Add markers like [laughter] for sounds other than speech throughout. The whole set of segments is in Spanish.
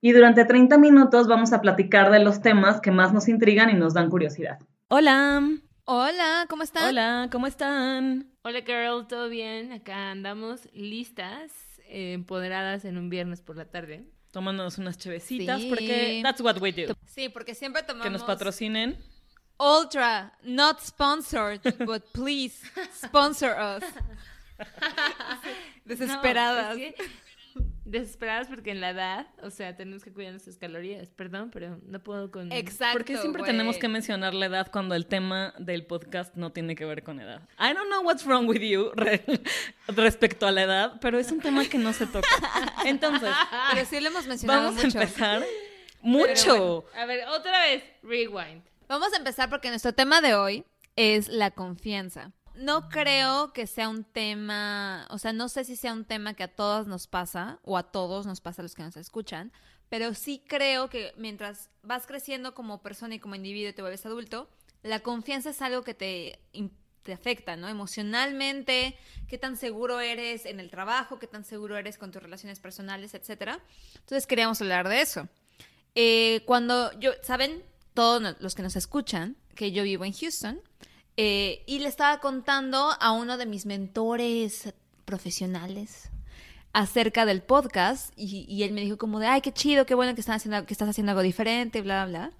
Y durante 30 minutos vamos a platicar de los temas que más nos intrigan y nos dan curiosidad. Hola. Hola, ¿cómo están? Hola, ¿cómo están? Hola, girl, ¿todo bien? Acá andamos listas, eh, empoderadas en un viernes por la tarde. Tomándonos unas chevecitas Sí. porque that's what we do. Sí, porque siempre tomamos Que nos patrocinen. Ultra, not sponsored, but please sponsor us. [laughs] [laughs] Desesperadas. No, es que- desesperadas porque en la edad, o sea, tenemos que cuidar nuestras calorías. Perdón, pero no puedo con... Exacto. Porque siempre tenemos que mencionar la edad cuando el tema del podcast no tiene que ver con edad. I don't know what's wrong with you re- respecto a la edad, pero es un tema que no se toca. [laughs] Entonces, Pero sí lo hemos mencionado vamos mucho. a empezar. Mucho. bueno, a ver, otra vez, rewind. Vamos a empezar porque nuestro tema de hoy es la confianza. No creo que sea un tema, o sea, no sé si sea un tema que a todas nos pasa o a todos nos pasa a los que nos escuchan, pero sí creo que mientras vas creciendo como persona y como individuo y te vuelves adulto, la confianza es algo que te, te afecta, ¿no? Emocionalmente, qué tan seguro eres en el trabajo, qué tan seguro eres con tus relaciones personales, etcétera. Entonces queríamos hablar de eso. Eh, cuando yo, ¿saben? Todos los que nos escuchan, que yo vivo en Houston, eh, y le estaba contando a uno de mis mentores profesionales acerca del podcast, y, y él me dijo como de, ay, qué chido, qué bueno que, están haciendo, que estás haciendo algo diferente, bla, bla.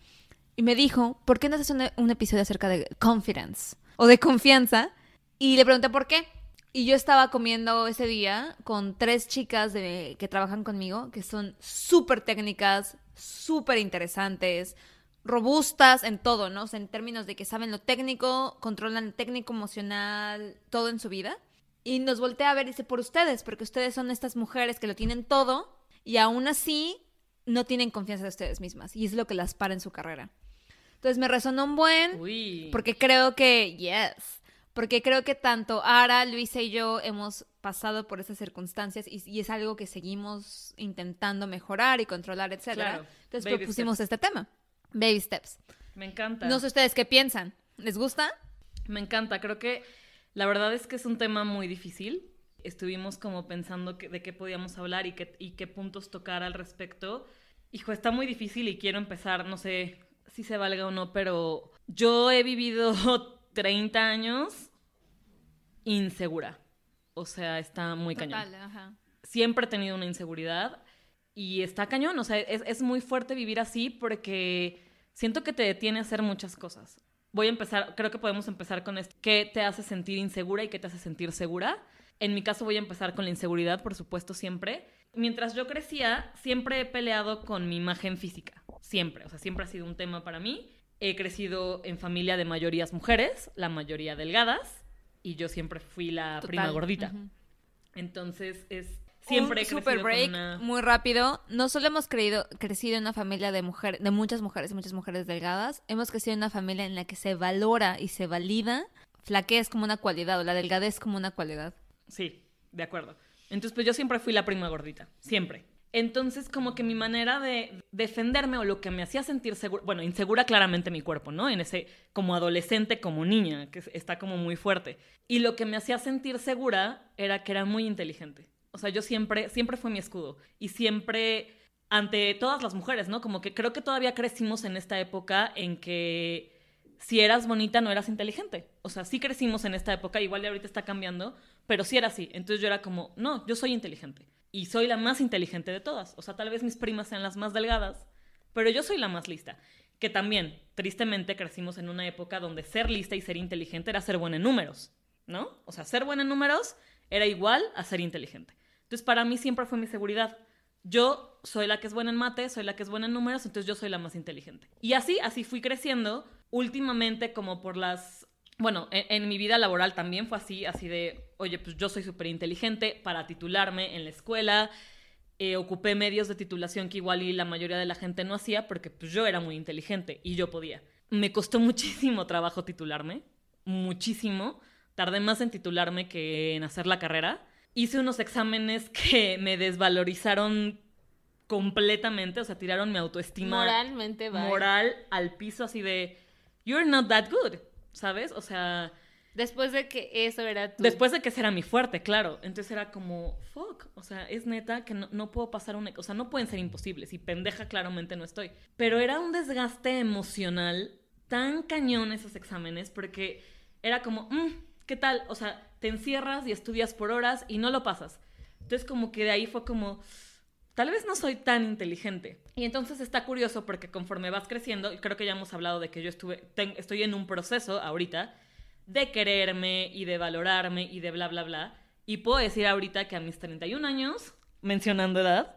Y me dijo, ¿por qué no haces un, un episodio acerca de confidence o de confianza? Y le pregunté por qué. Y yo estaba comiendo ese día con tres chicas de, que trabajan conmigo, que son súper técnicas, súper interesantes, robustas en todo, ¿no? O sea, en términos de que saben lo técnico, controlan lo técnico, emocional, todo en su vida. Y nos voltea a ver y dice, por ustedes, porque ustedes son estas mujeres que lo tienen todo y aún así no tienen confianza de ustedes mismas. Y es lo que las para en su carrera. Entonces me resonó un buen, Uy. porque creo que, yes, porque creo que tanto Ara, Luisa y yo hemos pasado por esas circunstancias y, y es algo que seguimos intentando mejorar y controlar, etcétera. Claro, Entonces propusimos este tema, baby steps. Me encanta. No sé ustedes qué piensan, ¿les gusta? Me encanta, creo que la verdad es que es un tema muy difícil. Estuvimos como pensando que- de qué podíamos hablar y qué, y qué puntos tocar al respecto. Hijo, está muy difícil y quiero empezar, no sé si se valga o no, pero yo he vivido [laughs] 30 años insegura. O sea, está muy cañón Total, ajá. siempre he tenido una inseguridad y está cañón, o sea, es, es muy fuerte vivir así porque siento que te detiene a hacer muchas cosas. Voy a empezar, creo que podemos empezar con esto. ¿Qué te hace sentir insegura y qué te hace sentir segura? En mi caso voy a empezar con la inseguridad, por supuesto, siempre. Mientras yo crecía, siempre he peleado con mi imagen física, siempre, o sea, siempre ha sido un tema para mí. He crecido en familia de mayorías mujeres, la mayoría delgadas, y yo siempre fui la prima Total, gordita. ujú. Entonces es siempre un super break una- muy rápido. No solo hemos creído, crecido en una familia de mujeres, de muchas mujeres, muchas mujeres delgadas. Hemos crecido en una familia en la que se valora y se valida flaquez como una cualidad o la delgadez como una cualidad. Sí, de acuerdo. Entonces pues yo siempre fui la prima gordita, siempre. Entonces como que mi manera de defenderme o lo que me hacía sentir segura, bueno, insegura claramente mi cuerpo, ¿no? En ese como adolescente, como niña, que es- está como muy fuerte. Y lo que me hacía sentir segura era que era muy inteligente. O sea, yo siempre, siempre fue mi escudo. Y siempre ante todas las mujeres, ¿no? Como que creo que todavía crecimos en esta época en que si eras bonita no eras inteligente. O sea, sí crecimos en esta época, igual de ahorita está cambiando, pero sí era así. Entonces yo era como, no, yo soy inteligente. Y soy la más inteligente de todas. O sea, tal vez mis primas sean las más delgadas, pero yo soy la más lista. Que también, tristemente, crecimos en una época donde ser lista y ser inteligente era ser buena en números, ¿no? O sea, ser buena en números era igual a ser inteligente. Entonces, para mí siempre fue mi seguridad. Yo soy la que es buena en mate, soy la que es buena en números, entonces yo soy la más inteligente. Y así, así fui creciendo. Últimamente, como por las... Bueno, en, mi vida laboral también fue así, así de, oye, pues yo soy súper inteligente para titularme en la escuela. eh, ocupé medios de titulación que igual y la mayoría de la gente no hacía porque pues, yo era muy inteligente y yo podía. Me costó [laughs] muchísimo trabajo titularme, muchísimo. Tardé más en titularme que en hacer la carrera. Hice unos exámenes [laughs] que me desvalorizaron completamente, o sea, tiraron mi autoestima Moralmente, va. moral al piso así de, you're not that good, ¿sabes? O sea, Después de que eso era tu... después de que ese era mi fuerte, claro. Entonces era como, fuck, o sea, es neta que no, no puedo pasar un... O sea, no pueden ser imposibles y pendeja claramente no estoy. Pero era un desgaste emocional tan cañón esos exámenes porque era como, "Mm, ¿qué tal? O sea, te encierras y estudias por horas y no lo pasas. Entonces como que de ahí fue como, tal vez no soy tan inteligente. Y entonces está curioso porque conforme vas creciendo, y creo que ya hemos hablado de que yo estuve, ten- estoy en un proceso ahorita de quererme y de valorarme y de bla, bla, bla. Y puedo decir ahorita que a mis 31 años, mencionando edad,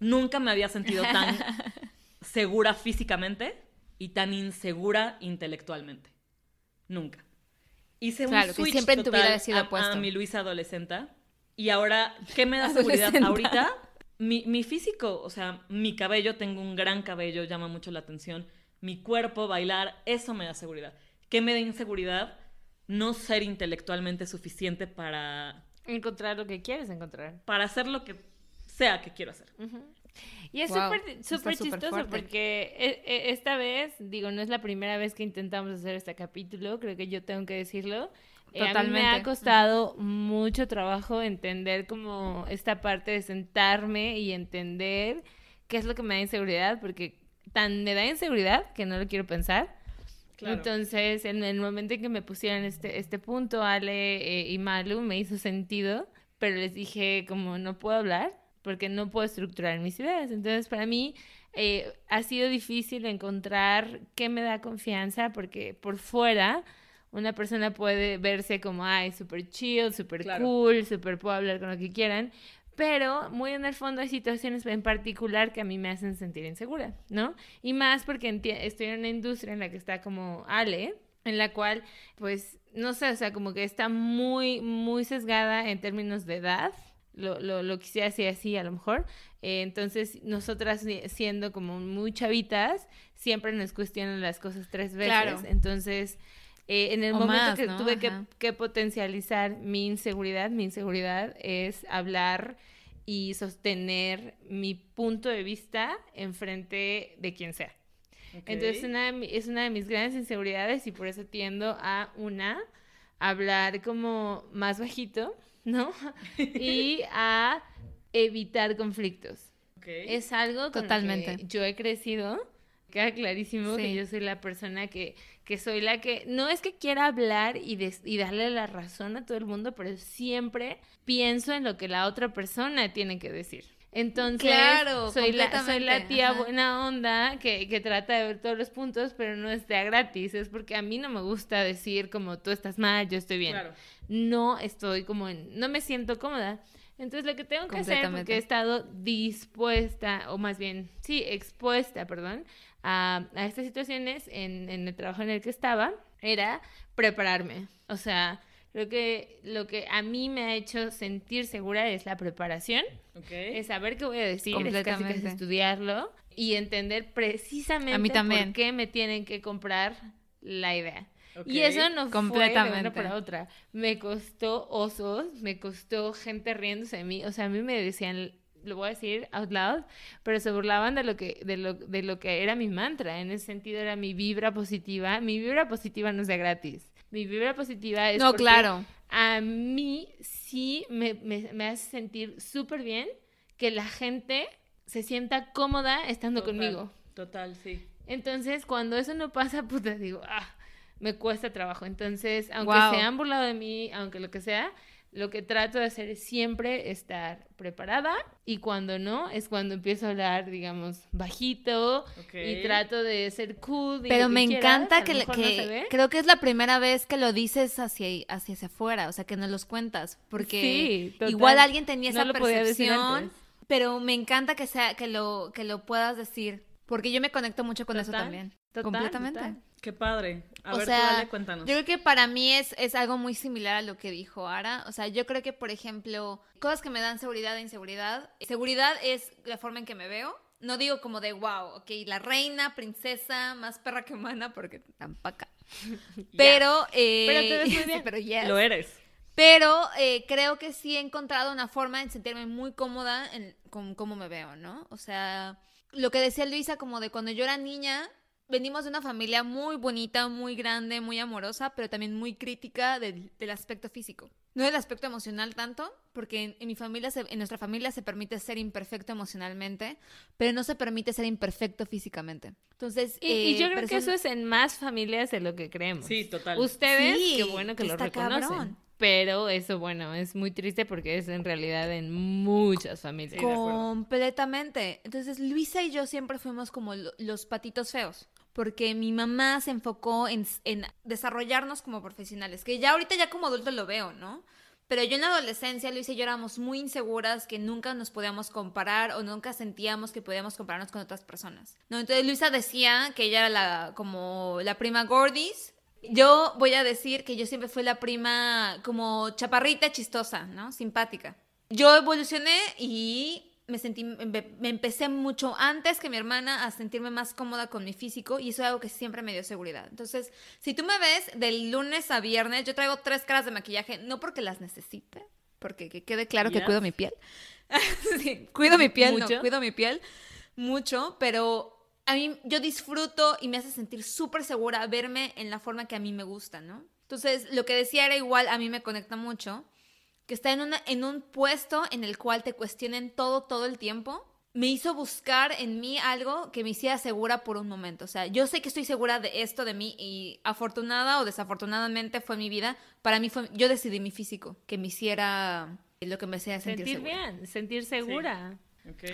nunca me había sentido tan [laughs] segura físicamente y tan insegura intelectualmente. Nunca. Hice un Claro, que switch siempre en tu total vida ha sido a- a mi Luisa adolescente. Y ahora, ¿qué me da [laughs] seguridad ahorita? Mi, mi físico, o sea, mi cabello, tengo un gran cabello, llama mucho la atención. Mi cuerpo, bailar, eso me da seguridad. ¿Qué me da inseguridad? No ser intelectualmente suficiente para, Encontrar lo que quieres encontrar. para hacer lo que sea que quiero hacer. Y es Wow, súper chistoso fuerte. porque e- e- esta vez, digo, no es la primera vez que intentamos hacer este capítulo, creo que yo tengo que decirlo. Eh, a mí me Totalmente. ha costado mucho trabajo entender como esta parte de sentarme y entender qué es lo que me da inseguridad, porque tan me da inseguridad que no lo quiero pensar. Claro. Entonces, en el momento en que me pusieron este, este punto, Ale eh, y Malu, me hizo sentido, pero les dije como no puedo hablar porque no puedo estructurar mis ideas. Entonces, para mí eh, ha sido difícil encontrar qué me da confianza porque por fuera una persona puede verse como, ay, súper chill, súper Claro. cool, súper puedo hablar con lo que quieran, pero muy en el fondo hay situaciones en particular que a mí me hacen sentir insegura, ¿no? Y más porque estoy en una industria en la que está como Ale, en la cual, pues, no sé, o sea, como que está muy, muy sesgada en términos de edad. Lo, lo, lo quisiera decir así, a lo mejor. Eh, entonces, nosotras si- siendo como muy chavitas, siempre nos cuestionan las cosas tres veces. Claro. Entonces, eh, en el O momento más, que ¿no? tuve que, que potencializar mi inseguridad, mi inseguridad es hablar y sostener mi punto de vista enfrente de quien sea. Entonces una de es una de mis grandes inseguridades y por eso tiendo a una hablar como más bajito, ¿no? [laughs] y a evitar conflictos. Es algo con Totalmente. lo que yo he crecido. Queda clarísimo que yo soy la persona que, que soy la que no es que quiera hablar y, des- y darle la razón a todo el mundo, pero siempre pienso en lo que la otra persona tiene que decir. Entonces, Claro, soy, la, soy la completamente, tía ajá. buena onda que, que trata de ver todos los puntos, pero no es de a gratis. Es porque a mí no me gusta decir como tú estás mal, yo estoy bien Claro. No estoy como en, no me siento cómoda. Entonces lo que tengo que hacer, porque he estado dispuesta, o más bien, sí, expuesta, perdón, a, a estas situaciones en, en el trabajo en el que estaba, era prepararme. O sea, creo que lo que a mí me ha hecho sentir segura es la preparación, es saber qué voy a decir, es casi que es estudiarlo y entender precisamente A mí también. por qué me tienen que comprar la idea. Y eso no fue de Completamente. una para otra. Me costó osos, me costó gente riéndose de mí. O sea, a mí me decían, lo voy a decir out loud, pero se burlaban de lo que, de lo, de lo que era mi mantra. En ese sentido era mi vibra positiva. Mi vibra positiva no es de gratis. Mi vibra positiva es No, porque claro. a mí sí me, me, me hace sentir súper bien que la gente se sienta cómoda estando Total, conmigo. Total, sí. Entonces, cuando eso no pasa, [laughs] puta, digo, ah, me cuesta trabajo. Entonces, aunque Guau. se han burlado de mí, aunque lo que sea, lo que trato de hacer es siempre estar preparada y cuando no, es cuando empiezo a hablar, digamos, bajito Ok. y trato de ser cool. Pero me quieras. encanta que, no que ve. creo que es la primera vez que lo dices hacia, hacia, hacia afuera, o sea, que nos los cuentas, porque Sí, igual alguien tenía No esa percepción, pero me encanta que sea que lo que lo puedas decir Porque yo me conecto mucho con eso también. total, completamente. total. Qué padre. A o ver, sea, tú dale, cuéntanos. yo creo que para mí es, es algo muy similar a lo que dijo Ara. O sea, yo creo que, por ejemplo, cosas que me dan seguridad e inseguridad. Seguridad es la forma en que me veo. No digo como de, wow, ok, la reina, princesa, más perra que humana, porque tampoco. [laughs] Pero, eh, Pero te ves muy [laughs] bien. pero yes. Lo eres. Pero eh, creo que sí he encontrado una forma en sentirme muy cómoda en, con cómo me veo, ¿no? O sea, lo que decía Luisa, como de cuando yo era niña, venimos de una familia muy bonita, muy grande, muy amorosa, pero también muy crítica del, del aspecto físico. No del aspecto emocional tanto, porque en, en mi familia, se- en nuestra familia se permite ser imperfecto emocionalmente, pero no se permite ser imperfecto físicamente. Entonces, Y, y eh, yo creo que eso es en más familias de lo que creemos. Sí, total. Ustedes, Sí, qué bueno que que lo está reconocen. cabrón. Pero eso, bueno, es muy triste porque es en realidad en muchas familias. Completamente. Entonces, Luisa y yo siempre fuimos como lo- los patitos feos. Porque mi mamá se enfocó en, en desarrollarnos como profesionales. Que ya ahorita ya como adulto lo veo, ¿no? Pero yo en la adolescencia, Luisa y yo éramos muy inseguras que nunca nos podíamos comparar o nunca sentíamos que podíamos compararnos con otras personas. ¿no? Entonces Luisa decía que ella era la, como la prima gordis. Yo voy a decir que yo siempre fui la prima como chaparrita, chistosa, ¿no? Simpática. Yo evolucioné y me sentí, me, empecé mucho antes que mi hermana a sentirme más cómoda con mi físico y eso es algo que siempre me dio seguridad. Entonces, si tú me ves del lunes a viernes, yo traigo tres caras de maquillaje, no porque las necesite, porque que quede claro que cuido mi piel. [laughs] Sí, cuido mi piel, ¿Mucho? no, cuido mi piel mucho, pero a mí yo disfruto y me hace sentir súper segura verme en la forma que a mí me gusta, ¿no? Entonces, lo que decía era igual, a mí me conecta mucho, que está en, una, en un puesto en el cual te cuestionen todo, todo el tiempo, me hizo buscar en mí algo que me hiciera segura por un momento. O sea, yo sé que estoy segura de esto de mí y afortunada o desafortunadamente fue mi vida. Para mí fue, yo decidí mi físico, que me hiciera lo que me hacía sentir, Sentir segura. bien, sentir segura.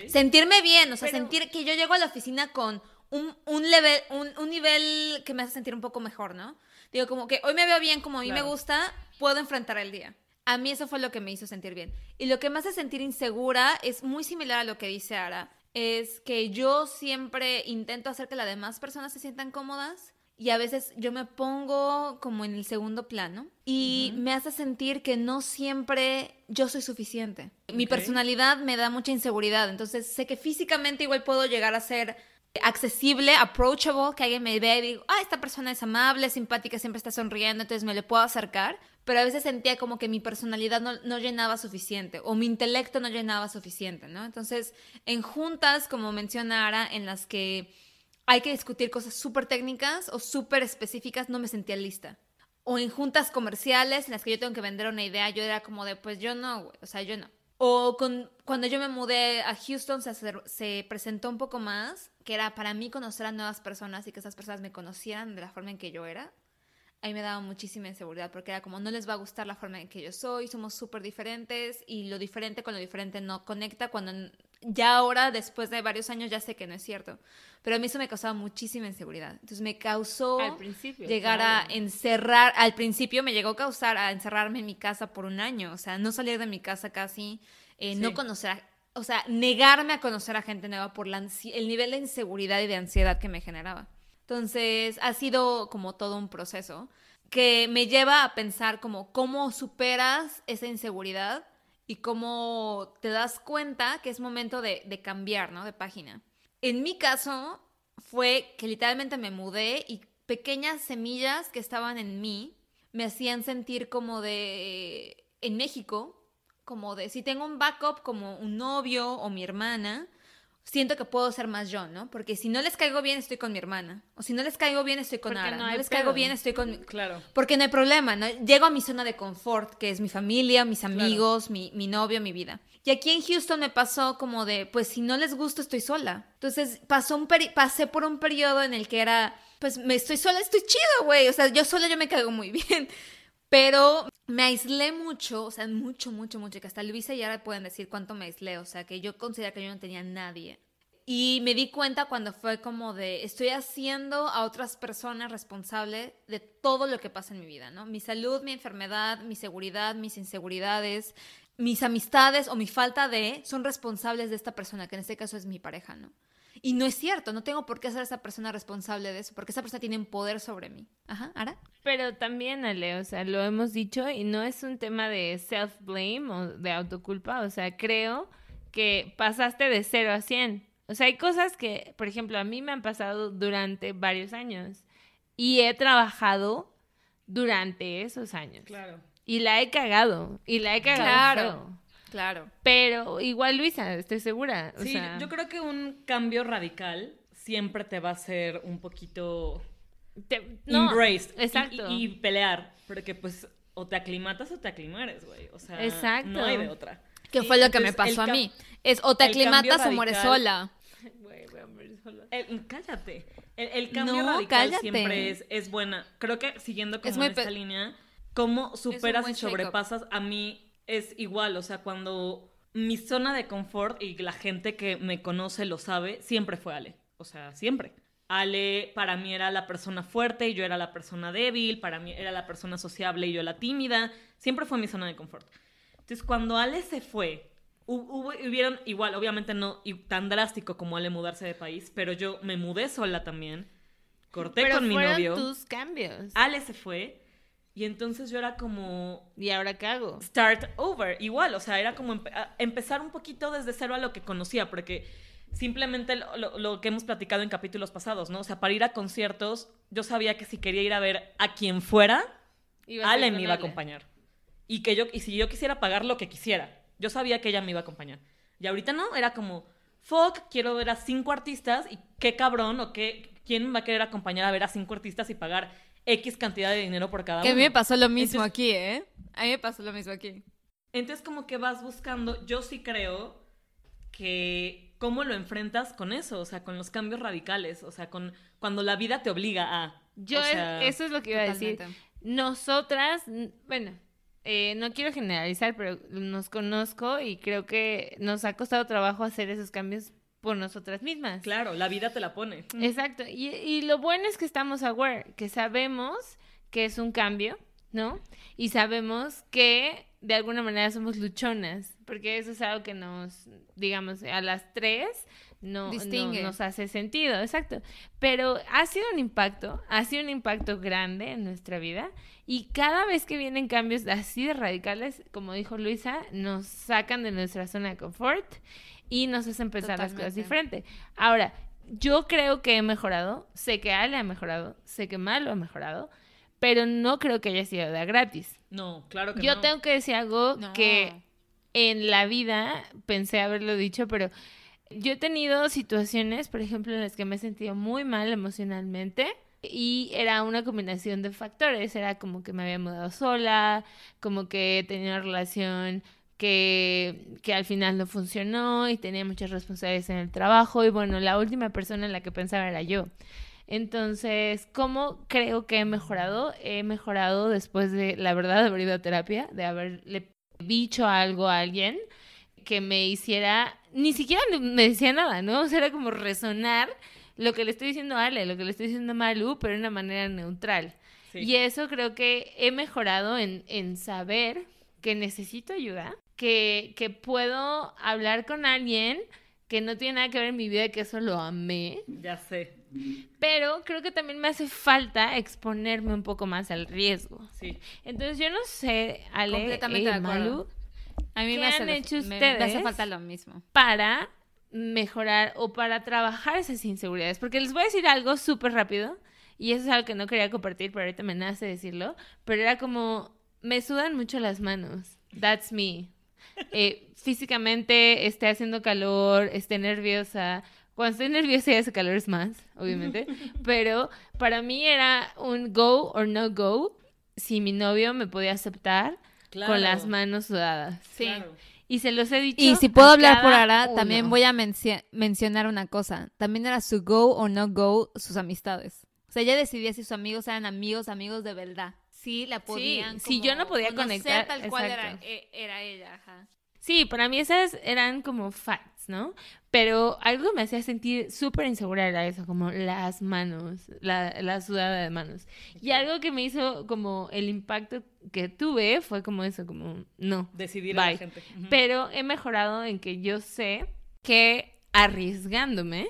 Sentirme bien, o sea, Pero- sentir que yo llego a la oficina con un, un, level, un, un nivel que me hace sentir un poco mejor, ¿no? Digo, como que hoy me veo bien, como a mí me gusta, puedo enfrentar el día. A mí eso fue lo que me hizo sentir bien. Y lo que me hace sentir insegura es muy similar a lo que dice Ara. Es que yo siempre intento hacer que las demás personas se sientan cómodas y a veces yo me pongo como en el segundo plano y me hace sentir que no siempre yo soy suficiente. Mi personalidad me da mucha inseguridad, entonces sé que físicamente igual puedo llegar a ser accesible, approachable, que alguien me vea y digo, ah, esta persona es amable, simpática, siempre está sonriendo, entonces me le puedo acercar, pero a veces sentía como que mi personalidad no, no llenaba suficiente o mi intelecto no llenaba suficiente, ¿no? Entonces, en juntas, como menciona Ara, en las que hay que discutir cosas súper técnicas o súper específicas, no me sentía lista. O en juntas comerciales en las que yo tengo que vender una idea, yo era como de, pues yo no, güey, o sea, yo no. O con, cuando yo me mudé a Houston se, se presentó un poco más, que era para mí conocer a nuevas personas y que esas personas me conocieran de la forma en que yo era. Ahí me daba muchísima inseguridad porque era como, no les va a gustar la forma en que yo soy, somos súper diferentes y lo diferente con lo diferente no conecta cuando ya ahora, después de varios años, ya sé que no es cierto. Pero a mí eso me causaba muchísima inseguridad. Entonces me causó Al principio. llegar claro. a encerrar, al principio me llegó a causar a encerrarme en mi casa por un año, o sea, no salir de mi casa casi, eh, no conocer, a- o sea, negarme a conocer a gente nueva por la el nivel de inseguridad y de ansiedad que me generaba. Entonces, ha sido como todo un proceso que me lleva a pensar como cómo superas esa inseguridad y cómo te das cuenta que es momento de, de cambiar, ¿no? De página. En mi caso fue que literalmente me mudé y pequeñas semillas que estaban en mí me hacían sentir como de, en México, como de, si tengo un backup como un novio o mi hermana, siento que puedo ser más yo, ¿no? Porque si no les caigo bien, estoy con mi hermana. O si no les caigo bien, estoy con Porque Ara. no les pedo. caigo bien, estoy con... mi- Claro. Porque no hay problema, ¿no? Llego a mi zona de confort, que es mi familia, mis amigos, mi, mi novio, mi vida. Y aquí en Houston me pasó como de, pues si no les gusta, estoy sola. Entonces pasó un peri- pasé por un periodo en el que era, pues me estoy sola, estoy chido, güey. O sea, yo sola yo me caigo muy [laughs] bien. Pero me aislé mucho, o sea, mucho, mucho, mucho, que hasta Luisa y ahora pueden decir cuánto me aislé, o sea, que yo considero que yo no tenía nadie. Y me di cuenta cuando fue como de, estoy haciendo a otras personas responsable de todo lo que pasa en mi vida, ¿no? Mi salud, mi enfermedad, mi seguridad, mis inseguridades, mis amistades o mi falta de, son responsables de esta persona, que en este caso es mi pareja, ¿no? Y no es cierto, no tengo por qué ser esa persona responsable de eso, porque esa persona tiene un poder sobre mí. Ajá, ¿Ara? Pero también, Ale, o sea, lo hemos dicho y no es un tema de self-blame o de autoculpa, o sea, creo que pasaste de 0 a 100. O sea, hay cosas que, por ejemplo, a mí me han pasado durante varios años y he trabajado durante esos años. Claro. Y la he cagado, y la he cagado. Claro. feo. Claro. Pero igual Luisa, estoy segura. O Sí, sea, yo creo que un cambio radical siempre te va a hacer un poquito te- no, embraced y- Exacto. Y, y pelear, porque pues o te aclimatas o te aclimares, güey. O sea, Exacto. no hay de otra. Que fue lo que me pasó a mí. Es o te aclimatas o mueres sola. [laughs] Güey, voy a morir sola. El- cállate. El, el cambio No, radical cállate. siempre es, es buena. Creo que siguiendo como Es en esta línea, cómo superas y sobrepasas, a mí es igual. O sea, cuando mi zona de confort y la gente que me conoce lo sabe, siempre fue Ale. O sea, siempre. Ale para mí era la persona fuerte y yo era la persona débil, para mí era la persona sociable y yo la tímida. Siempre fue mi zona de confort. Entonces, cuando Ale se fue, hu- hubo, hubieron, igual, obviamente no tan drástico como Ale mudarse de país, pero yo me mudé sola también, corté Pero con mi novio, tus cambios. Ale se fue, y entonces yo era como ¿Y ahora qué hago? start over, igual, o sea, era como empe- empezar un poquito desde cero a lo que conocía, porque simplemente lo, lo- lo que hemos platicado en capítulos pasados, ¿no? O sea, para ir a conciertos, yo sabía que si quería ir a ver a quien fuera, Ibas a ir Ale me iba a acompañar. Y que yo, y si yo quisiera pagar lo que quisiera, yo sabía que ella me iba a acompañar. Y ahorita no, era como, fuck, quiero ver a cinco artistas y qué cabrón o qué, quién va a querer acompañar a ver a cinco artistas y pagar X cantidad de dinero por cada Que a uno. mí me pasó lo mismo Entonces- aquí, ¿eh? A mí me pasó lo mismo aquí. Entonces como que vas buscando, yo sí creo que cómo lo enfrentas con eso, o sea, con los cambios radicales, o sea, con cuando la vida te obliga a... Yo, o es- sea, eso es lo que iba a decir. Nosotras, bueno, eh, no quiero generalizar, pero nos conozco y creo que nos ha costado trabajo hacer esos cambios por nosotras mismas. Claro, la vida te la pone. Exacto. Y, y lo bueno es que estamos aware, que sabemos que es un cambio, ¿no? Y sabemos que de alguna manera somos luchonas, porque eso es algo que nos, digamos, a las tres no, no Distingue. nos hace sentido, exacto. Pero ha sido un impacto, ha sido un impacto grande en nuestra vida y cada vez que vienen cambios así de radicales, como dijo Luisa, nos sacan de nuestra zona de confort y nos hacen pensar las cosas Totalmente. diferente. Ahora, yo creo que he mejorado, sé que Ale ha mejorado, sé que Malo ha mejorado, pero no creo que haya sido de gratis. No, claro que Yo no. tengo que decir algo No. que en la vida pensé haberlo dicho, pero yo he tenido situaciones, por ejemplo, en las que me he sentido muy mal emocionalmente y era una combinación de factores. Era como que me había mudado sola, como que tenía una relación que, que al final no funcionó y tenía muchas responsabilidades en el trabajo y bueno, la última persona en la que pensaba era yo. Entonces, ¿cómo creo que he mejorado? He mejorado después de, la verdad, de haber ido a terapia, de haberle dicho algo a alguien que me hiciera, ni siquiera me decía nada, ¿no? O sea, era como resonar lo que le estoy diciendo a Ale, lo que le estoy diciendo a Malu, pero de una manera neutral. Sí. Y eso creo que he mejorado en, en saber que necesito ayuda, que, que puedo hablar con alguien que no tiene nada que ver en mi vida, que eso lo amé, Ya sé, pero creo que también me hace falta exponerme un poco más al riesgo. sí. Entonces yo no sé, Ale, Completamente eh, de. Malu, A mí ¿Qué me hace, han hecho me- me hace ustedes? falta lo mismo. para mejorar o para trabajar esas inseguridades. Porque les voy a decir algo súper rápido, y eso es algo que no quería compartir, pero ahorita me nace decirlo, pero era como, me sudan mucho las manos. That's me. Eh, físicamente esté haciendo calor, esté nerviosa. Cuando estoy nerviosa y hace calor es más, obviamente. [laughs] Pero para mí era un go or no go si mi novio me podía aceptar Claro. con las manos sudadas. Sí. Claro. Y se los he dicho. Y si puedo a hablar por Ara, uno. también voy a menci- mencionar una cosa. También era su go o no go sus amistades. O sea, ella decidía si sus amigos eran amigos, amigos de verdad. Sí, la podían. si yo no podía conocer conectar, tal cual era, e- era ella, ajá. Sí, para mí esas eran como facts, ¿no? Pero algo me hacía sentir súper insegura era eso, como las manos, la, la sudada de manos. Y algo que me hizo como el impacto que tuve fue como eso, como no. Decidir a la gente. Pero he mejorado en que yo sé que arriesgándome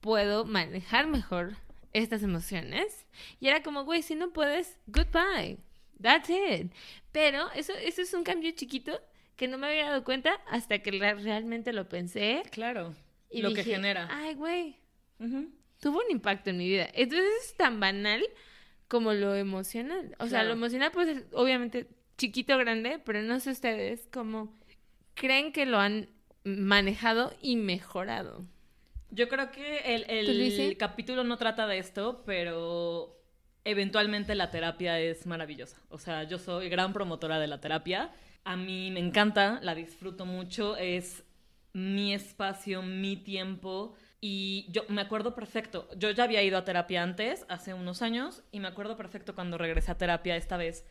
puedo manejar mejor estas emociones. Y era como, güey, si no puedes, goodbye. That's it. Pero eso, eso es un cambio chiquito que no me había dado cuenta hasta que realmente lo pensé. Claro. Y lo que genera. Ay, güey, tuvo un impacto en mi vida. Entonces es tan banal como lo emocional. O sea, lo emocional puede ser obviamente chiquito grande, pero no sé ustedes cómo creen que lo han manejado y mejorado. Yo creo que el, el capítulo no trata de esto, pero eventualmente la terapia es maravillosa. O sea, yo soy gran promotora de la terapia. A mí me encanta, la disfruto mucho. Es mi espacio, mi tiempo. Y yo me acuerdo perfecto. Yo ya había ido a terapia antes, hace unos años, y me acuerdo perfecto cuando regresé a terapia esta vez.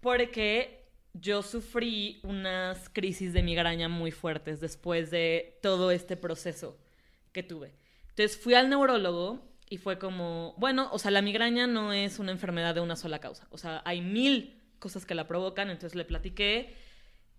Porque yo sufrí unas crisis de migraña muy fuertes después de todo este proceso que tuve. Entonces fui al neurólogo y fue como, bueno, o sea, la migraña no es una enfermedad de una sola causa. O sea, hay mil cosas que la provocan. Entonces le platiqué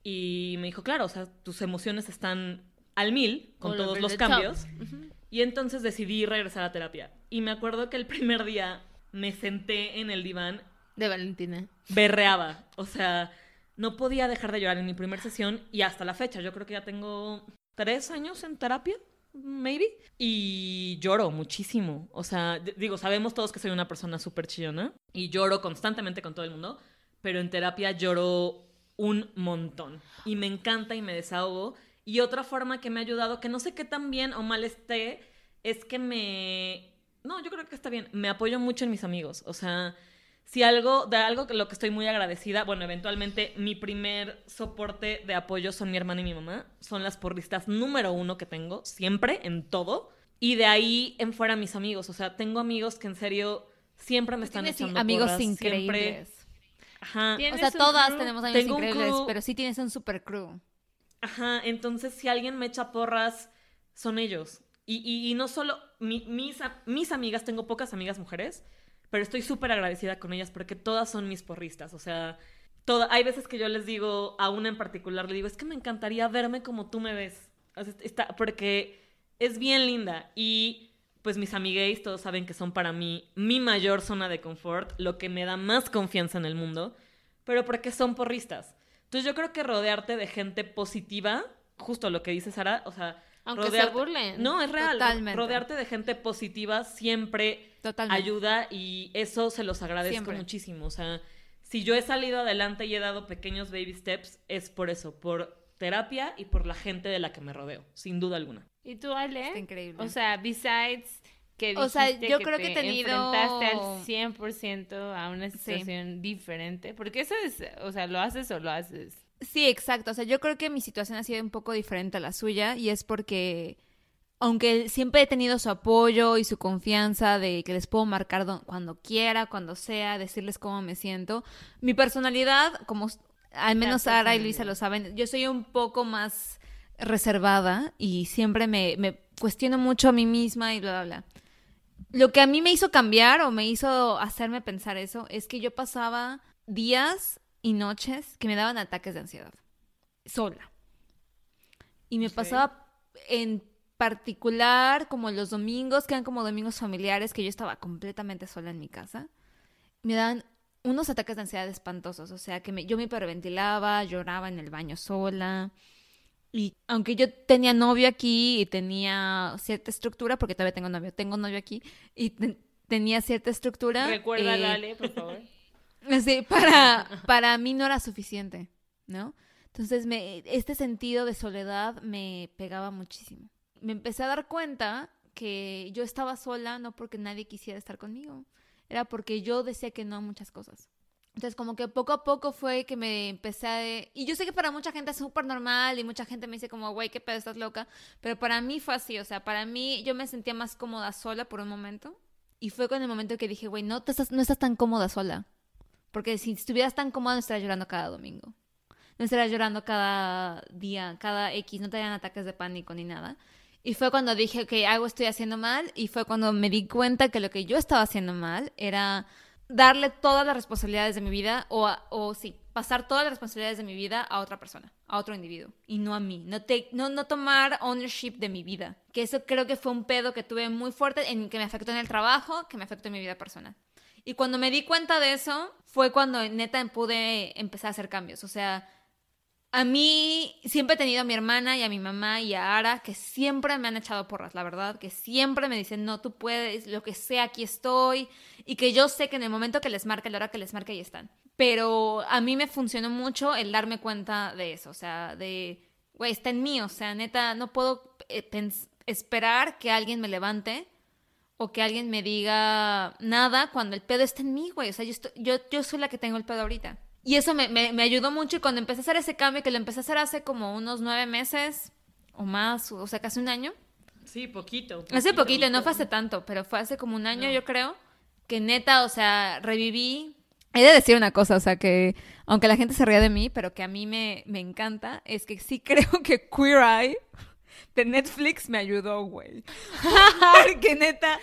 y me dijo, claro, o sea, tus emociones están al mil con All todos los the cambios. top. Ujú. Y entonces decidí regresar a terapia. Y me acuerdo que el primer día me senté en el diván De Valentina. berreaba. O sea, no podía dejar de llorar en mi primera sesión y hasta la fecha. Yo creo que ya tengo tres años en terapia, maybe. Y lloro muchísimo. O sea, digo, sabemos todos que soy una persona súper chillona y lloro constantemente con todo el mundo, pero en terapia lloro un montón. Y me encanta y me desahogo. Y otra forma que me ha ayudado, que no sé qué tan bien o mal esté, es que me... No, yo creo que está bien. Me apoyo mucho en mis amigos. O sea, si algo, de algo que lo que estoy muy agradecida, bueno, eventualmente mi primer soporte de apoyo son mi hermana y mi mamá. Son las porristas número uno que tengo, siempre, en todo. Y de ahí en fuera mis amigos. O sea, tengo amigos que en serio siempre me están Tienes echando amigos porras, siempre- increíbles. Ajá. Tienes O sea, todas crew. tenemos amigos Tengo increíbles, crew. pero sí tienes un super crew. Ajá, entonces si alguien me echa porras, son ellos. Y, y- y no solo mi- mis, mis amigas, tengo pocas amigas mujeres, pero estoy súper agradecida con ellas porque todas son mis porristas. O sea, toda, hay veces que yo les digo, a una en particular, le digo, es que me encantaría verme como tú me ves. O sea, está, porque es bien linda. Y pues mis amigues, todos saben que son para mí mi mayor zona de confort, lo que me da más confianza en el mundo, pero porque son porristas. Entonces yo creo que rodearte de gente positiva, justo lo que dice Sara, o sea, Aunque se rodearte- burlen. No, es real. Totalmente. Rodearte de gente positiva siempre Totalmente. ayuda y eso se los agradezco Siempre. muchísimo. O sea, si yo he salido adelante y he dado pequeños baby steps, es por eso, por terapia y por la gente de la que me rodeo, sin duda alguna. ¿Y tú, Ale? Está increíble. O sea, besides que O sea, yo creo que he te tenido- enfrentaste al 100% a una situación diferente, porque eso es, o sea, lo haces o lo haces. Sí, exacto. O sea, yo creo que mi situación ha sido un poco diferente a la suya y es porque, aunque siempre he tenido su apoyo y su confianza de que les puedo marcar do- cuando quiera, cuando sea, decirles cómo me siento, mi personalidad, como al menos Sara y Luisa lo saben, yo soy un poco más reservada y siempre me, me cuestiono mucho a mí misma y bla, bla, bla. Lo que a mí me hizo cambiar o me hizo hacerme pensar eso es que yo pasaba días y noches que me daban ataques de ansiedad. Sola. Y me pasaba en particular como los domingos, que eran como domingos familiares, que yo estaba completamente sola en mi casa. Me daban unos ataques de ansiedad espantosos. O sea, que me- yo me hiperventilaba, lloraba en el baño sola. Y aunque yo tenía novio aquí y tenía cierta estructura, porque todavía tengo novio, tengo novio aquí, y ten- tenía cierta estructura. Recuerda, eh, Ale, por favor. [laughs] Sí, para, para mí no era suficiente, ¿no? Entonces, me, este sentido de soledad me pegaba muchísimo. Me empecé a dar cuenta que yo estaba sola no porque nadie quisiera estar conmigo, era porque yo decía que no a muchas cosas. Entonces, como que poco a poco fue que me empecé a... Y yo sé que para mucha gente es súper normal y mucha gente me dice como, güey, qué pedo, estás loca. Pero para mí fue así, o sea, para mí yo me sentía más cómoda sola por un momento. Y fue con el momento que dije, güey, no, no estás tan cómoda sola. Porque si estuvieras tan cómoda, no estarías llorando cada domingo. No estarías llorando cada día, cada X, no te darían ataques de pánico ni nada. Y fue cuando dije que algo estoy haciendo mal y fue cuando me di cuenta que lo que yo estaba haciendo mal era darle todas las responsabilidades de mi vida o, a- o sí, pasar todas las responsabilidades de mi vida a otra persona, a otro individuo y no a mí, no, te, no, no tomar ownership de mi vida, que eso creo que fue un pedo que tuve muy fuerte en que me afectó en el trabajo, que me afectó en mi vida personal. Y cuando me di cuenta de eso, fue cuando neta pude empezar a hacer cambios. O sea, a mí siempre he tenido a mi hermana y a mi mamá y a Ara que siempre me han echado porras, la verdad, que siempre me dicen, no, tú puedes, lo que sea, aquí estoy. Y que yo sé que en el momento que les marque, la hora que les marque, ahí están. Pero a mí me funcionó mucho el darme cuenta de eso, o sea, de, güey, está en mí, o sea, neta, no puedo eh, esperar que alguien me levante o que alguien me diga nada cuando el pedo está en mí, güey. O sea, yo, estoy- yo, yo soy la que tengo el pedo ahorita. Y eso me, me, me ayudó mucho y cuando empecé a hacer ese cambio, que lo empecé a hacer hace como unos nueve meses o más, o sea, casi un año. Sí, poquito. Hace poquito, no fue hace tanto, pero fue hace como un año, No. yo creo, que neta, o sea, reviví. He de decir una cosa, o sea, que aunque la gente se ría de mí, pero que a mí me, me encanta, es que sí [laughs] creo que Queer Eye de Netflix me ayudó, güey. [laughs] Porque neta,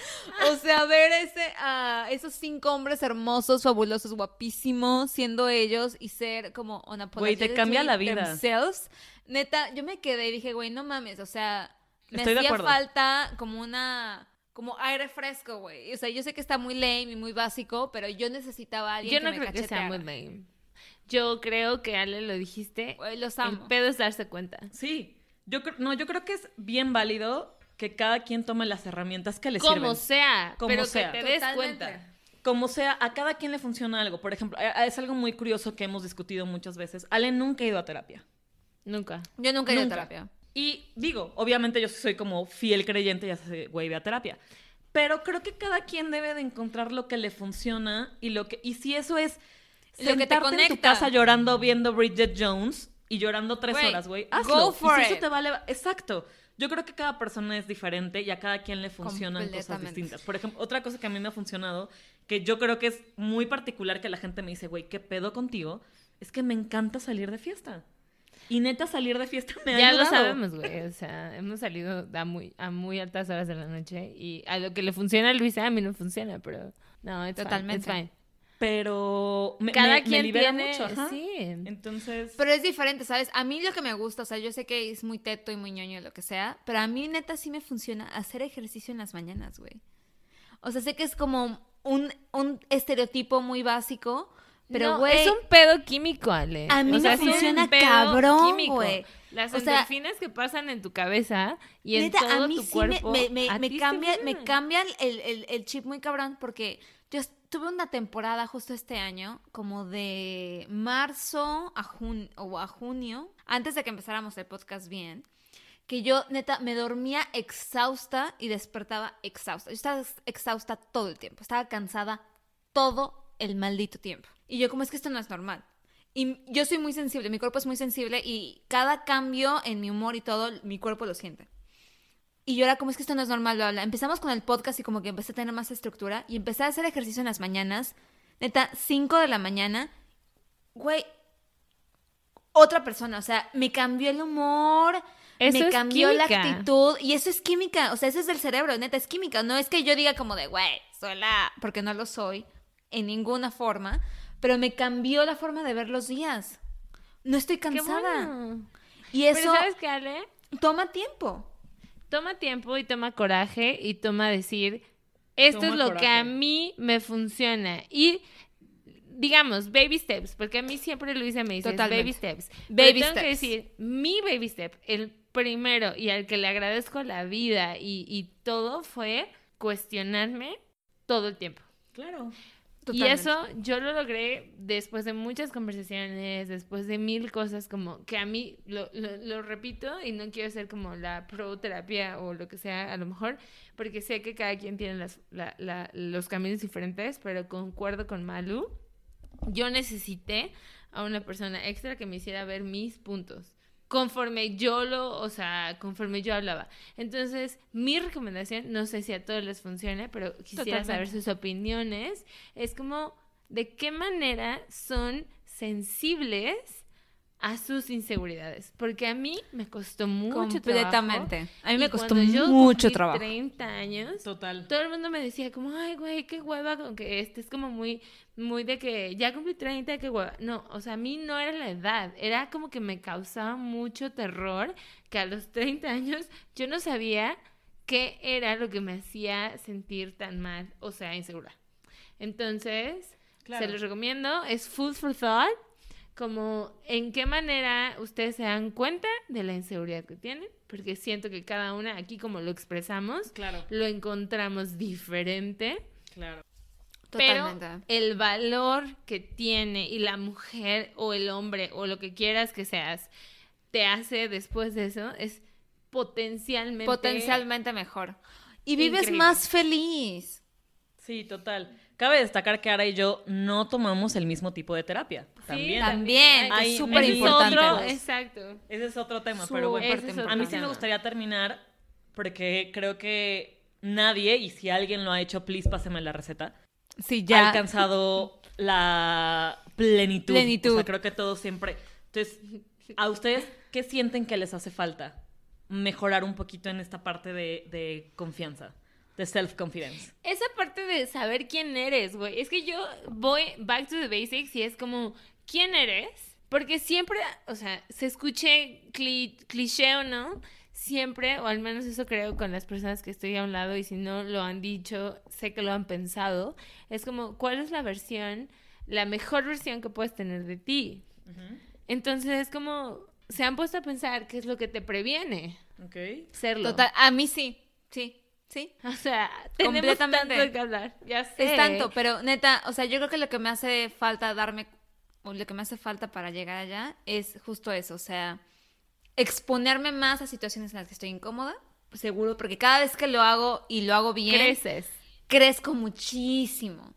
o sea, ver ese, a esos cinco hombres hermosos, fabulosos, guapísimos, siendo ellos y ser como Güey, te cambia la vida. themselves, Neta, yo me quedé y dije, güey, no mames, o sea, me Estoy hacía falta como una como aire fresco, güey. O sea, yo sé que está muy lame y muy básico, pero yo necesitaba a alguien Yo que no me creo que sea muy lame. Yo creo que Ale lo dijiste. Güey, los El amo. pedo es darse cuenta. Sí, yo creo, no, yo creo que es bien válido que cada quien tome las herramientas que le Como sirven. sea, Como pero sea. que te des cuenta. Como sea, a cada quien le funciona algo. Por ejemplo, es algo muy curioso que hemos discutido muchas veces. Ale nunca ha ido a terapia. Nunca. Yo nunca he ido a terapia. Y digo, obviamente yo soy como fiel creyente, ya sé, güey, ve a terapia. Pero creo que cada quien debe de encontrar lo que le funciona y lo que y si eso es Lo que te sentarte en tu conecta. casa llorando viendo Bridget Jones y llorando tres Güey, horas, güey, go hazlo. for y si eso it. te vale, exacto. Yo creo que cada persona es diferente y a cada quien le funcionan cosas distintas. Por ejemplo, otra cosa que a mí me ha funcionado, que yo creo que es muy particular que la gente me dice, güey, ¿qué pedo contigo? Es que me encanta salir de fiesta. Y neta, salir de fiesta me ha Ya lo ayudado. sabemos, güey. O sea, hemos salido a muy, a muy altas horas de la noche y a lo que le funciona a Luisa a mí no funciona, pero no, it's Totalmente. Fine, it's fine. Pero me, Cada me- me quien libera tiene, mucho, ajá. sí. Entonces, Pero es diferente, ¿sabes? A mí lo que me gusta, o sea, yo sé que es muy teto y muy ñoño lo que sea, pero a mí neta sí me funciona hacer ejercicio en las mañanas, güey. O sea, sé que es como un, un estereotipo muy básico, pero No, güey, es un pedo químico, Ale. A mí O sea, me es un funciona pedo cabrón, güey. Las O sea, endorfinas que pasan en tu cabeza y en Neta, todo a mí tu sí cuerpo. me, me, cambia, me cambia el, el- el chip muy cabrón porque yo tuve una temporada justo este año, como de marzo a, jun o a junio, antes de que empezáramos el podcast bien, que yo neta me dormía exhausta y despertaba exhausta. Yo estaba ex- exhausta todo el tiempo, estaba cansada todo el maldito tiempo. Y yo como es que esto no es normal. Y yo soy muy sensible, mi cuerpo es muy sensible y cada cambio en mi humor y todo, mi cuerpo lo siente. Y yo era como, es que esto no es normal, bla, bla. Empezamos con el podcast y como que empecé a tener más estructura y empecé a hacer ejercicio en las mañanas. Neta, 5 de la mañana. Güey, otra persona, o sea, me cambió el humor, Eso me cambió la actitud y eso es química, o sea, eso es del cerebro, neta, es química. No es que yo diga como de, güey, soy la... porque no lo soy en ninguna forma, pero me cambió la forma de ver los días. No estoy cansada. bueno. Y eso Pero ¿sabes qué, Ale? toma tiempo. Toma tiempo y toma coraje y toma decir, esto Toma es lo que a mí me funciona. Y digamos, baby steps, porque a mí siempre Luisa me dice Totalmente. baby steps. Baby Baby tengo que decir, mi baby step, el primero y al que le agradezco la vida y, y todo fue cuestionarme todo el tiempo. claro. Y eso yo lo logré después de muchas conversaciones, después de mil cosas como que a mí, lo, lo, lo repito y no quiero ser como la pro terapia o lo que sea a lo mejor, porque sé que cada quien tiene las, la- la- los caminos diferentes, pero concuerdo con Malu, yo necesité a una persona extra que me hiciera ver mis puntos. Conforme yo lo, o sea, conforme yo hablaba. Entonces, mi recomendación, no sé si a todos les funcione, pero quisiera saber sus opiniones. Es como, ¿de qué manera son sensibles a sus inseguridades, porque a mí me costó mucho Completamente. trabajo. A mí me costó yo mucho trabajo. 30 años, Total. todo el mundo me decía como, ay, güey, qué hueva con que este es como muy, muy de que ya cumplí 30, qué hueva. No, o sea, a mí no era la edad, era como que me causaba mucho terror que a los 30 años yo no sabía qué era lo que me hacía sentir tan mal, o sea, insegura. Entonces, Claro. se los recomiendo, es food for thought, como en qué manera ustedes se dan cuenta de la inseguridad que tienen, porque siento que cada una, aquí como lo expresamos, Claro, lo encontramos diferente, claro. Totalmente. pero el valor que tiene y la mujer o el hombre o lo que quieras que seas te hace después de eso es potencialmente Potencialmente mejor. Y vives Increíble. más feliz. Sí, total. Cabe destacar que Ara y yo no tomamos el mismo tipo de terapia. Sí, También. También, es súper ese es importante. otro- exacto. Ese es otro tema, pero bueno, a mí sí me gustaría terminar porque creo que nadie, y si alguien lo ha hecho, please páseme la receta, Sí, ha ya. alcanzado la plenitud. Plenitud. O sea, creo que todos siempre. Entonces, ¿a ustedes qué sienten que les hace falta? Mejorar un poquito en esta parte de, de confianza, de self-confidence. Esa parte de saber quién eres, güey. Es que yo voy back to the basics y es como, ¿quién eres? Porque siempre, o sea, se escuche cli- cliché o no, siempre, o al menos eso creo con las personas que estoy a un lado y si no lo han dicho, sé que lo han pensado, es como, ¿cuál es la versión, la mejor versión que puedes tener de ti? Entonces es como, se han puesto a pensar qué es lo que te previene ¿Ok? serlo. Total, a mí sí. Sí. Sí. [laughs] O sea, tenemos Completamente. tanto de qué hablar. Ya sé. Es tanto, pero neta, o sea, yo creo que lo que me hace falta darme, lo que me hace falta para llegar allá es justo eso, o sea, exponerme más a situaciones en las que estoy incómoda, seguro, porque cada vez que lo hago y lo hago bien, creces. crezco muchísimo.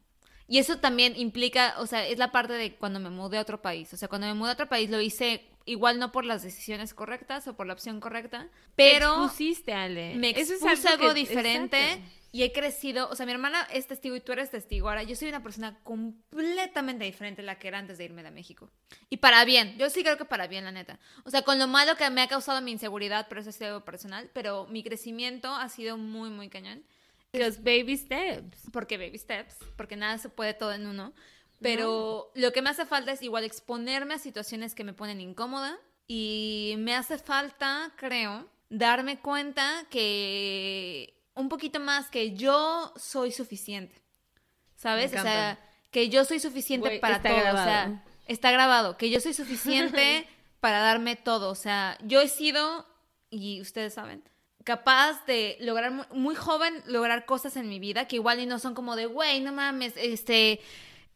Y eso también implica, o sea, es la parte de cuando me mudé a otro país. O sea, cuando me mudé a otro país lo hice igual no por las decisiones correctas o por la opción correcta, pero Te expusiste, Ale. me Eso es expuse algo algo que- diferente exacto. Y he crecido. O sea, mi hermana es testigo y tú eres testigo. Ahora, yo soy una persona completamente diferente a la que era antes de irme de México. Y para bien, yo sí creo que para bien, la neta. O sea, con lo malo que me ha causado mi inseguridad, pero eso ha sido algo personal, pero mi crecimiento ha sido muy, muy cañón. Los baby steps. Porque baby steps, porque nada se puede todo en uno. Pero lo que me hace falta es igual exponerme a situaciones que me ponen incómoda. Y me hace falta, creo, darme cuenta que un poquito más que yo soy suficiente. ¿Sabes? O sea, que yo soy suficiente para todo. O sea, está grabado. Que yo soy suficiente [laughs] para darme todo. O sea, yo he sido, y ustedes saben, capaz de lograr mu- muy, joven lograr cosas en mi vida que igual y no son como de, güey, no mames, este,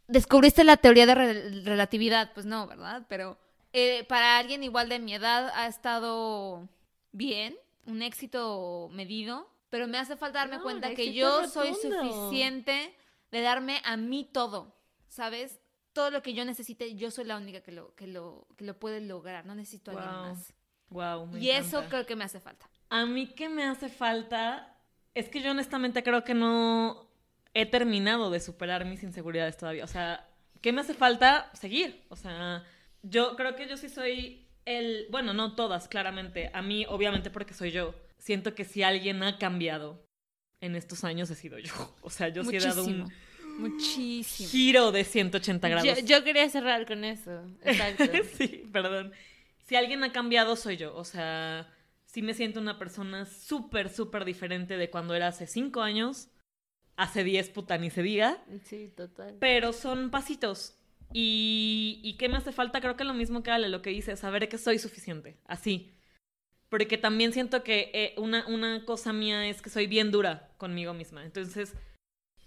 descubriste la teoría de re- relatividad. Pues no, ¿verdad? Pero eh, para alguien igual de mi edad ha estado bien, un éxito medido, pero me hace falta darme No, cuenta que yo soy suficiente de darme a mí todo, ¿sabes? Todo lo que yo necesite, yo soy la única que lo, que lo, que lo puede lograr, no necesito a alguien más. Wow, me Y eso creo que me hace falta. A mí que me hace falta es que yo honestamente creo que no he terminado de superar mis inseguridades todavía. O sea, ¿qué me hace falta? Seguir. O sea, yo creo que yo sí soy el, bueno, no todas, claramente. A mí, obviamente, porque soy yo. Siento que si alguien ha cambiado en estos años he sido yo. [laughs] O sea, yo sí he dado Muchísimo. un Muchísimo. giro de 180 grados. Yo, yo quería cerrar con eso. Exacto. [laughs] sí, perdón. Si alguien ha cambiado, soy yo. O sea, sí me siento una persona súper, súper diferente de cuando era hace cinco años. Hace 10, puta, ni se diga. Sí, total. Pero son pasitos. Y, ¿Y qué me hace falta? Creo que lo mismo que Ale, lo que dice, saber que soy suficiente. Así. Porque también siento que eh, una, una cosa mía es que soy bien dura conmigo misma. Entonces,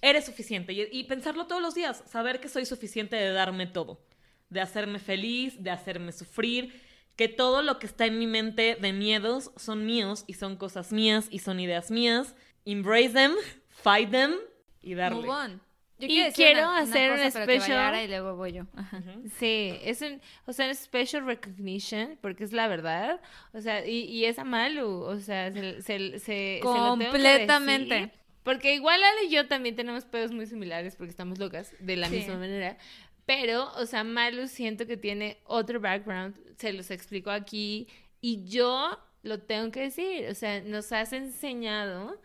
eres suficiente. Y, pensarlo todos los días. Saber que soy suficiente de darme todo. De hacerme feliz, de hacerme sufrir. Que todo lo que está en mi mente de miedos son míos y son cosas mías y son ideas mías. Embrace them, fight them y darle. Move on. Yo Y decir quiero una- una hacer un cosa, pero que special- y luego voy yo. Ajá. Sí, es un, o sea, es special recognition, porque es la verdad. O sea, y, y es a Malu, o sea, se, se, se- se lo tengo que Completamente. decir, porque igual Ale y yo también tenemos pedos muy similares porque estamos locas, de la Sí. misma manera. Pero, o sea, Malu siento que tiene otro background, se los explico aquí y yo lo tengo que decir, o sea, nos has enseñado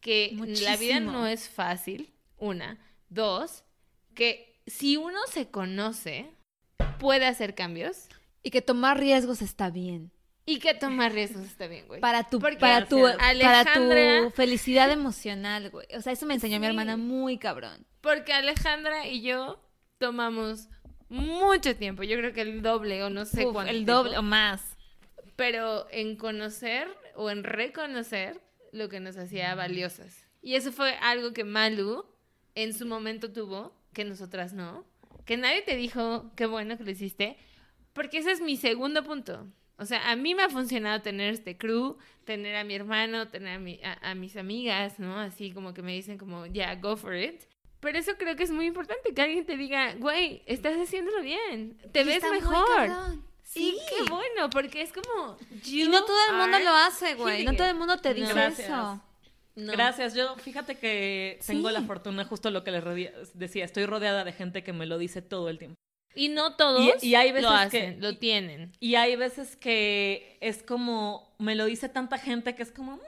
que la vida no es fácil, una. Dos, que si uno se conoce, puede hacer cambios Y que tomar riesgos está bien. y que tomar riesgos está bien, güey. Para tu, Porque para tu, gracias. para Alejandra- tu felicidad emocional, güey. O sea, eso me enseñó mi hermana muy cabrón. Porque Alejandra y yo tomamos mucho tiempo, yo creo que el doble o no sé Uf, cuánto el tiempo, doble o más. pero en conocer o en reconocer lo que nos hacía valiosas. Y eso fue algo que Malu en su momento tuvo, que nosotras no, que nadie te dijo qué bueno que lo hiciste, porque ese es mi segundo punto. O sea, a mí me ha funcionado tener este crew, tener a mi hermano, tener a, mi- a- a mis amigas, ¿no? Así como que me dicen como, ya, go for it. Pero eso creo que es muy importante, que alguien te diga, güey, estás haciéndolo bien, te Y ves está muy mejor. Sí. qué bueno, porque es como... Y no todo el mundo lo hace, güey. No todo el mundo te dice Gracias. eso. No. Gracias, yo fíjate que tengo Sí. la fortuna, justo lo que les decía, estoy rodeada de gente que me lo dice todo el tiempo. Y no todos Y- y hay veces lo que- hacen, lo tienen. Y hay veces que es como, me lo dice tanta gente que es como, "Mm,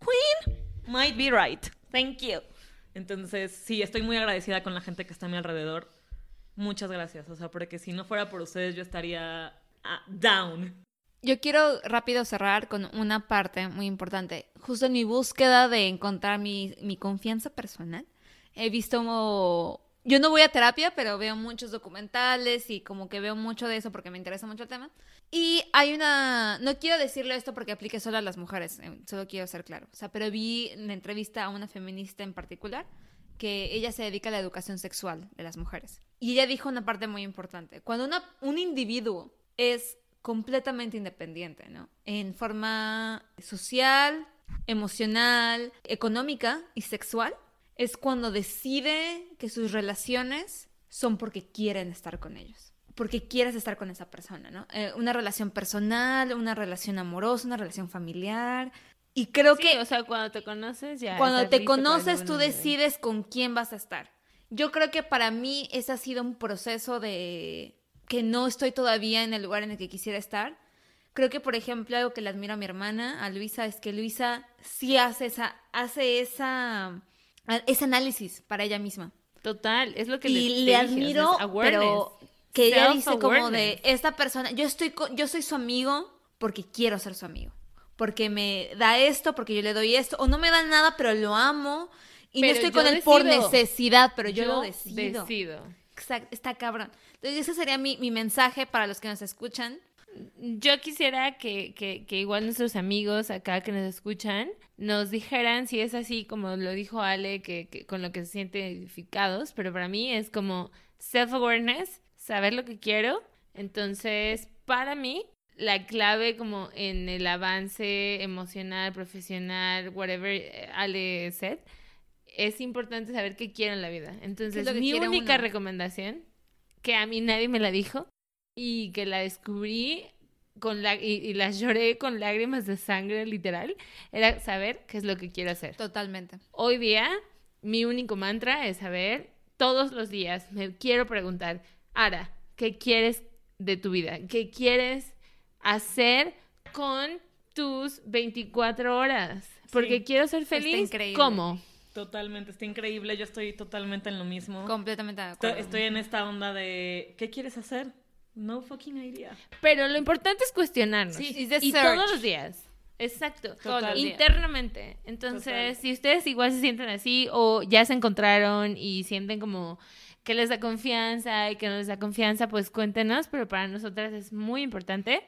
Queen, might be right, thank you. Entonces, sí, estoy muy agradecida con la gente que está a mi alrededor. Muchas gracias, o sea, porque si no fuera por ustedes yo estaría ah, down. Yo quiero rápido cerrar con una parte muy importante. Justo en mi búsqueda de encontrar mi, mi confianza personal, he visto como... Yo no voy a terapia, pero veo muchos documentales y como que veo mucho de eso porque me interesa mucho el tema. Y hay una... No quiero decirle esto porque aplique solo a las mujeres, eh, solo quiero ser claro. O sea, pero vi una entrevista a una feminista en particular que ella se dedica a la educación sexual de las mujeres. Y ella dijo una parte muy importante. Cuando una- un individuo es completamente independiente, ¿no? En forma social, emocional, económica y sexual, es cuando decide que sus relaciones son porque quieren estar con ellos. Porque quieres estar con esa persona, ¿no? Eh, una relación personal, una relación amorosa, una relación familiar. Y creo Sí, que o sea, cuando te conoces ya. cuando te conoces, tú decides con quién vas a estar. Yo creo que para mí ese ha sido un proceso de que no estoy todavía en el lugar en el que quisiera estar. Creo que, por ejemplo, algo que le admiro a mi hermana, a Luisa, es que Luisa sí hace esa, hace esa, ese análisis para ella misma. Total, es lo que les- Y le dije, o sea, admiro, pero que ella dice como de esta persona, yo estoy yo soy su amigo porque quiero ser su amigo, porque me da esto, porque yo le doy esto, o no me da nada, pero lo amo y Pero no estoy yo con él por necesidad, pero yo, lo decido. decido. Exacto, está cabrón. Entonces ese sería mi, mi mensaje para los que nos escuchan. Yo quisiera que, que, que igual nuestros amigos acá que nos escuchan nos dijeran si es así como lo dijo Ale, que, que con lo que se sienten identificados, pero para mí es como self-awareness, saber lo que quiero. Entonces, para mí, la clave como en el avance emocional, profesional, whatever eh, Ale said, es importante saber qué quiero en la vida. Entonces, mi única uno? recomendación, que a mí nadie me la dijo, y que la descubrí con la y, y las lloré con lágrimas de sangre literal era saber qué es lo que quiero hacer. Totalmente. Hoy día mi único mantra es saber todos los días me quiero preguntar, Ara, ¿qué quieres de tu vida? ¿Qué quieres hacer con tus 24 horas? Porque Sí. quiero ser feliz. ¿Cómo? Totalmente, está increíble, yo estoy totalmente en lo mismo. Completamente de Estoy, acuerdo. estoy en esta onda de, ¿qué quieres hacer? No fucking idea. Pero lo importante es cuestionarnos. Sí, y todos los días. Exacto. Internamente. Entonces, Total. si ustedes igual se sienten así o ya se encontraron y sienten como que les da confianza y que no les da confianza, pues cuéntenos. Pero para nosotras es muy importante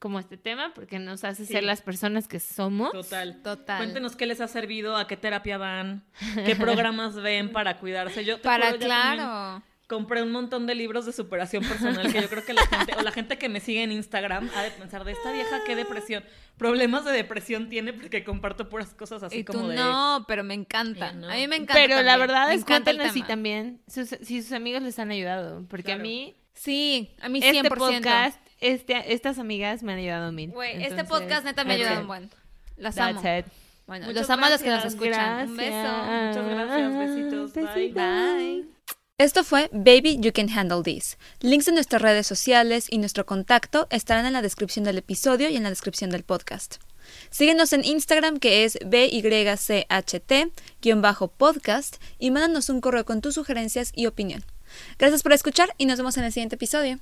como este tema porque nos hace Sí. ser las personas que somos. Total. Total. Cuéntenos qué les ha servido, a qué terapia van, qué programas ven para cuidarse. Yo te Para claro. compré un montón de libros de superación personal que yo creo que la gente, o la gente que me sigue en Instagram, ha de pensar de esta vieja qué depresión. Problemas de depresión tiene porque comparto puras cosas así Y tú como de. no, pero me encanta. No. A mí me encanta. Pero la verdad Me es cuéntenos si también sus, si sus amigos les han ayudado. Porque a mí, Sí, a mí 100%. este podcast, este, estas amigas me han ayudado mil. Güey, este podcast neta me ha ayudado un buen. Las That's amo. it. Bueno, Muchas los amo a los que nos gracias. escuchan. Un beso. Muchas gracias, besitos, bye. Besitos. Bye. Esto fue Baby You Can Handle This. Links de nuestras redes sociales y nuestro contacto estarán en la descripción del episodio y en la descripción del podcast. Síguenos en Instagram que es BYCHT-podcast y mándanos un correo con tus sugerencias y opinión. Gracias por escuchar y nos vemos en el siguiente episodio.